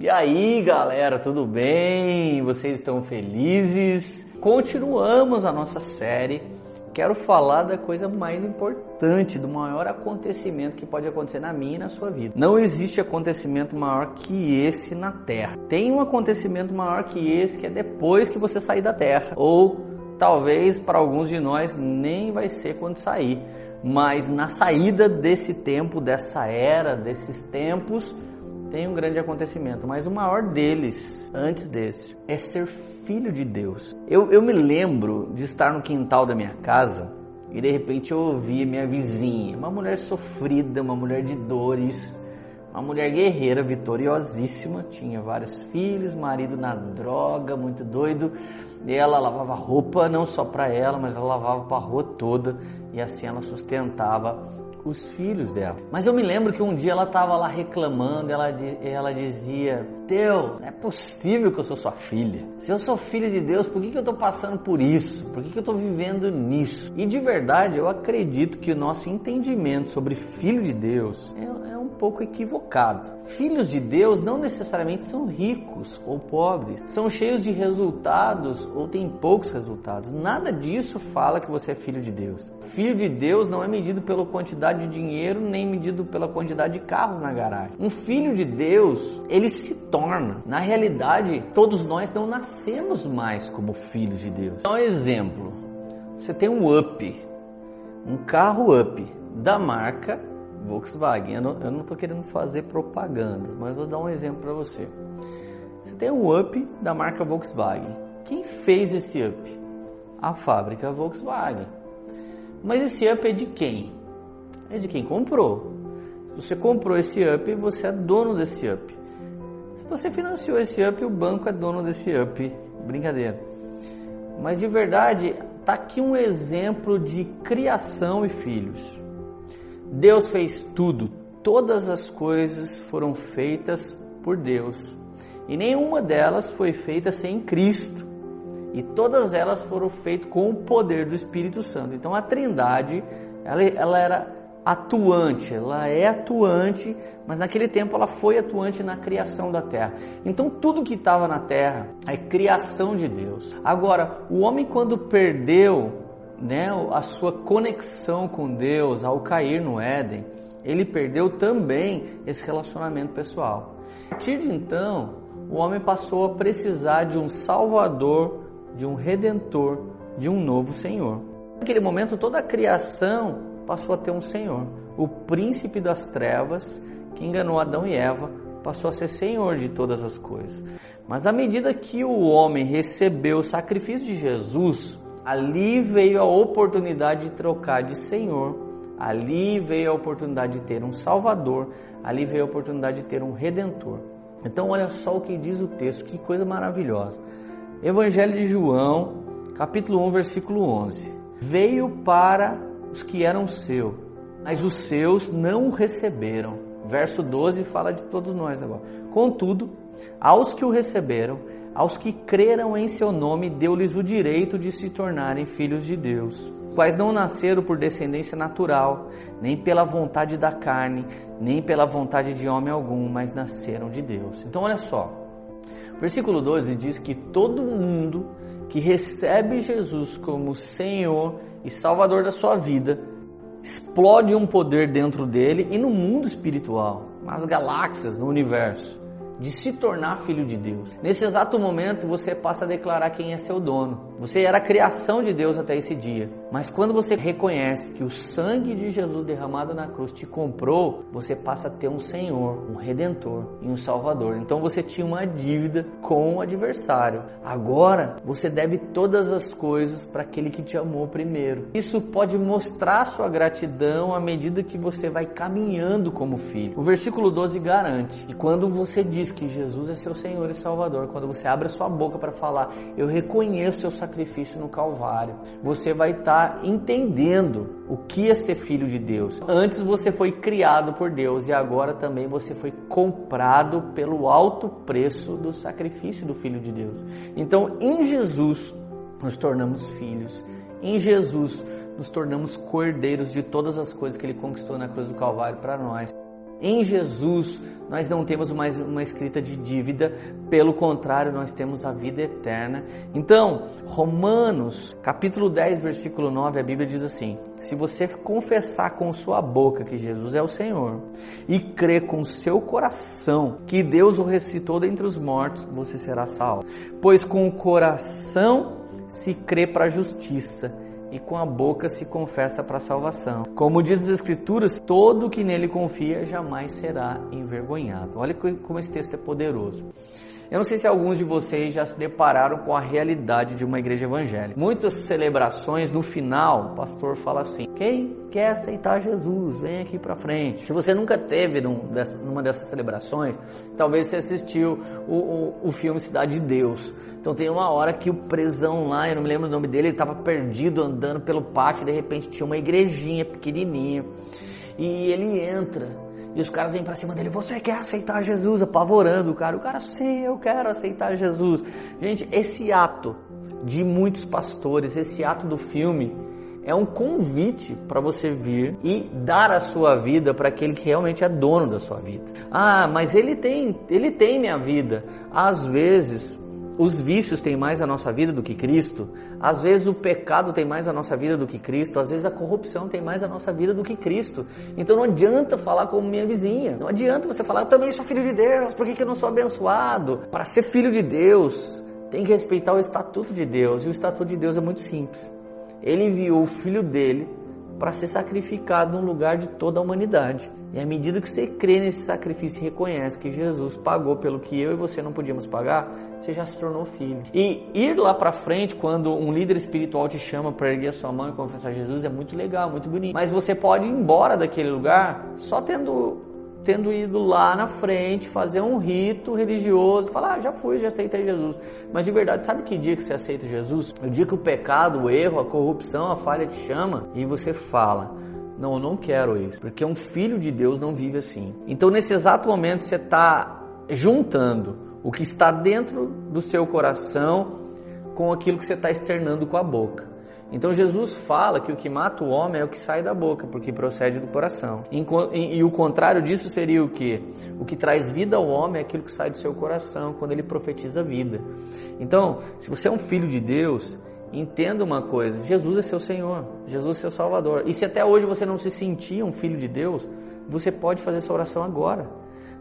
E aí, galera, tudo bem? Vocês estão felizes? Continuamos a nossa série. Quero falar da coisa mais importante, do maior acontecimento que pode acontecer na minha e na sua vida. Não existe acontecimento maior que esse na Terra. Tem um acontecimento maior que esse que é depois que você sair da Terra, ou talvez para alguns de nós nem vai ser quando sair, mas na saída desse tempo, dessa era, desses tempos, tem um grande acontecimento, mas o maior deles, antes desse, é ser filho de Deus. Eu, eu me lembro de estar no quintal da minha casa e de repente eu ouvi minha vizinha, uma mulher sofrida, uma mulher de dores, uma mulher guerreira, vitoriosíssima, tinha vários filhos, marido na droga, muito doido, e ela lavava roupa não só para ela, mas ela lavava para a rua toda, e assim ela sustentava os filhos dela. Mas eu me lembro que um dia ela estava lá reclamando, ela, ela dizia: Deus, não é possível que eu sou sua filha. Se eu sou filha de Deus, por que, que eu estou passando por isso? Por que, que eu estou vivendo nisso? E de verdade, eu acredito que o nosso entendimento sobre filho de Deus é, é pouco equivocado. Filhos de Deus não necessariamente são ricos ou pobres, são cheios de resultados ou têm poucos resultados. Nada disso fala que você é filho de Deus. Filho de Deus não é medido pela quantidade de dinheiro nem medido pela quantidade de carros na garagem. Um filho de Deus, ele se torna. Na realidade, todos nós não nascemos mais como filhos de Deus. Então, exemplo: você tem um Up, um carro Up da marca Volkswagen. Eu não estou querendo fazer propagandas, mas vou dar um exemplo para você. Você tem um Up da marca Volkswagen. Quem fez esse Up? A fábrica Volkswagen. Mas esse Up é de quem? É de quem comprou. Se você comprou esse Up, você é dono desse Up. Se você financiou esse Up, o banco é dono desse Up. Brincadeira. Mas de verdade, tá aqui um exemplo de criação e filhos. Deus fez tudo, todas as coisas foram feitas por Deus e nenhuma delas foi feita sem Cristo. E todas elas foram feitas com o poder do Espírito Santo. Então a Trindade, ela, ela era atuante, ela é atuante, mas naquele tempo ela foi atuante na criação da terra. Então tudo que estava na terra é criação de Deus. Agora, o homem quando perdeu né, a sua conexão com Deus ao cair no Éden, ele perdeu também esse relacionamento pessoal. A de então, o homem passou a precisar de um Salvador, de um Redentor, de um novo Senhor. Naquele momento, toda a criação passou a ter um Senhor. O príncipe das trevas, que enganou Adão e Eva, passou a ser Senhor de todas as coisas. Mas à medida que o homem recebeu o sacrifício de Jesus, Ali veio a oportunidade de trocar de Senhor, ali veio a oportunidade de ter um Salvador, ali veio a oportunidade de ter um Redentor. Então, olha só o que diz o texto, que coisa maravilhosa. Evangelho de João, capítulo 1, versículo 11: Veio para os que eram seus, mas os seus não o receberam. Verso 12 fala de todos nós agora. Contudo, aos que o receberam, aos que creram em seu nome, deu-lhes o direito de se tornarem filhos de Deus, quais não nasceram por descendência natural, nem pela vontade da carne, nem pela vontade de homem algum, mas nasceram de Deus. Então, olha só. Versículo 12 diz que todo mundo que recebe Jesus como Senhor e Salvador da sua vida explode um poder dentro dele e no mundo espiritual, nas galáxias, no universo de se tornar filho de Deus. Nesse exato momento você passa a declarar quem é seu dono. Você era a criação de Deus até esse dia. Mas quando você reconhece que o sangue de Jesus derramado na cruz te comprou, você passa a ter um Senhor, um Redentor e um Salvador. Então você tinha uma dívida com o adversário. Agora você deve todas as coisas para aquele que te amou primeiro. Isso pode mostrar sua gratidão à medida que você vai caminhando como filho. O versículo 12 garante que quando você diz que Jesus é seu Senhor e Salvador, quando você abre a sua boca para falar, eu reconheço seu sacrifício no Calvário, você vai estar tá entendendo o que é ser filho de Deus. Antes você foi criado por Deus e agora também você foi comprado pelo alto preço do sacrifício do Filho de Deus. Então, em Jesus, nos tornamos filhos. Em Jesus, nos tornamos cordeiros de todas as coisas que Ele conquistou na cruz do Calvário para nós. Em Jesus nós não temos mais uma escrita de dívida, pelo contrário, nós temos a vida eterna. Então, Romanos, capítulo 10, versículo 9, a Bíblia diz assim: Se você confessar com sua boca que Jesus é o Senhor e crer com seu coração que Deus o ressuscitou dentre os mortos, você será salvo. Pois com o coração se crê para a justiça e com a boca se confessa para a salvação. Como diz as Escrituras, todo que nele confia jamais será envergonhado. Olha como esse texto é poderoso. Eu não sei se alguns de vocês já se depararam com a realidade de uma igreja evangélica. Muitas celebrações, no final, o pastor fala assim: quem quer aceitar Jesus, vem aqui para frente. Se você nunca teve num numa dessas celebrações, talvez você assistiu o, o, o filme Cidade de Deus. Então tem uma hora que o presão lá, eu não me lembro o nome dele, ele estava perdido andando pelo pátio, de repente tinha uma igrejinha pequenininha. E ele entra e os caras vêm para cima dele, você quer aceitar Jesus? Apavorando o cara. O cara, sim, eu quero aceitar Jesus. Gente, esse ato de muitos pastores, esse ato do filme, é um convite para você vir e dar a sua vida para aquele que realmente é dono da sua vida. Ah, mas ele tem, ele tem minha vida. Às vezes, os vícios têm mais a nossa vida do que Cristo, às vezes o pecado tem mais a nossa vida do que Cristo, às vezes a corrupção tem mais a nossa vida do que Cristo. Então não adianta falar como minha vizinha, não adianta você falar, eu também sou filho de Deus, por que, que eu não sou abençoado? Para ser filho de Deus, tem que respeitar o estatuto de Deus, e o estatuto de Deus é muito simples. Ele enviou o filho dele para ser sacrificado no lugar de toda a humanidade. E à medida que você crê nesse sacrifício e reconhece que Jesus pagou pelo que eu e você não podíamos pagar, você já se tornou filho. E ir lá para frente quando um líder espiritual te chama para erguer a sua mão e confessar Jesus é muito legal, muito bonito. Mas você pode ir embora daquele lugar só tendo tendo ido lá na frente fazer um rito religioso, falar, ah, já fui, já aceitei Jesus. Mas de verdade, sabe que dia que você aceita Jesus? O dia que o pecado, o erro, a corrupção, a falha te chama e você fala, não, eu não quero isso, porque um filho de Deus não vive assim. Então, nesse exato momento, você está juntando o que está dentro do seu coração com aquilo que você está externando com a boca. Então Jesus fala que o que mata o homem é o que sai da boca, porque procede do coração. E, e, e, o contrário disso seria o que? O que traz vida ao homem é aquilo que sai do seu coração, quando ele profetiza vida. Então, se você é um filho de Deus, entenda uma coisa: Jesus é seu Senhor, Jesus é seu Salvador. E se até hoje você não se sentia um filho de Deus, você pode fazer essa oração agora.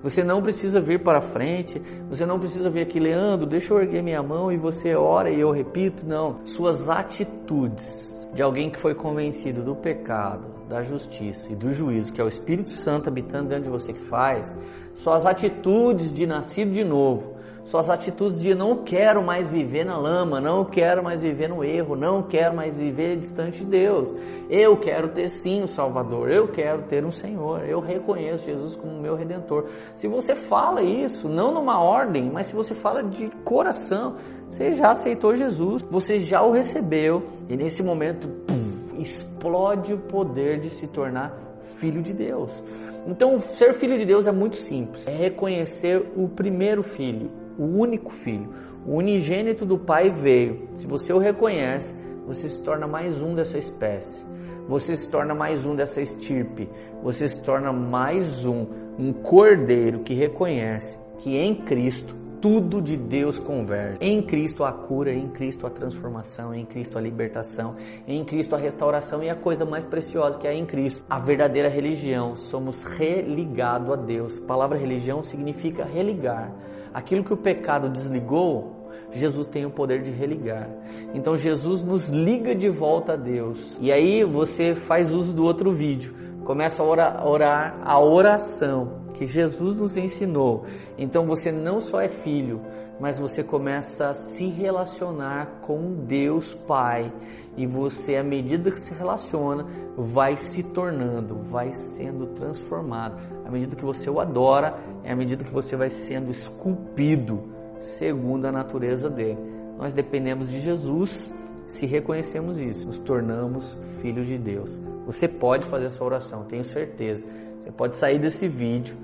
Você não precisa vir para frente, você não precisa vir aqui, Leandro, deixa eu erguer minha mão e você ora e eu repito. Não. Suas atitudes de alguém que foi convencido do pecado, da justiça e do juízo, que é o Espírito Santo habitando dentro de você que faz, suas atitudes de nascido de novo, suas atitudes de não quero mais viver na lama, não quero mais viver no erro, não quero mais viver distante de Deus. Eu quero ter sim um Salvador, eu quero ter um Senhor, eu reconheço Jesus como meu Redentor. Se você fala isso, não numa ordem, mas se você fala de coração, você já aceitou Jesus, você já o recebeu e nesse momento pum, explode o poder de se tornar filho de Deus. Então, ser filho de Deus é muito simples. É reconhecer o primeiro filho, o único filho, o unigênito do Pai veio. Se você o reconhece, você se torna mais um dessa espécie. Você se torna mais um dessa estirpe. Você se torna mais um, um cordeiro que reconhece que em Cristo tudo de Deus converge. Em Cristo a cura, em Cristo a transformação, em Cristo a libertação, em Cristo a restauração e a coisa mais preciosa que é em Cristo, a verdadeira religião. Somos religados a Deus. A palavra religião significa religar. Aquilo que o pecado desligou, Jesus tem o poder de religar. Então Jesus nos liga de volta a Deus. E aí você faz uso do outro vídeo. Começa a orar, a oração que Jesus nos ensinou. Então você não só é filho, mas você começa a se relacionar com Deus Pai. E você, à medida que se relaciona, vai se tornando, vai sendo transformado à medida que você o adora, é à medida que você vai sendo esculpido segundo a natureza dele. Nós dependemos de Jesus, se reconhecemos isso, nos tornamos filhos de Deus. Você pode fazer essa oração, tenho certeza. Você pode sair desse vídeo,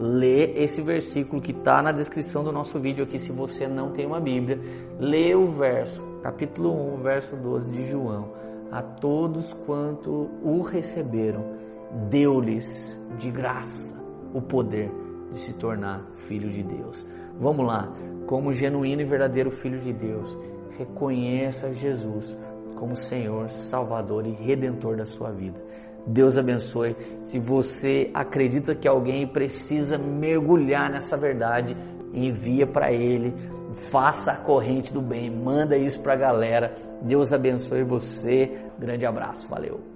ler esse versículo que está na descrição do nosso vídeo aqui, se você não tem uma Bíblia, lê o verso, capítulo 1, verso 12 de João. A todos quanto o receberam, deu-lhes de graça o poder de se tornar filho de Deus. Vamos lá, como genuíno e verdadeiro filho de Deus, reconheça Jesus como Senhor, Salvador e Redentor da sua vida. Deus abençoe. Se você acredita que alguém precisa mergulhar nessa verdade, envia para ele, faça a corrente do bem, manda isso para a galera. Deus abençoe você. Grande abraço, valeu.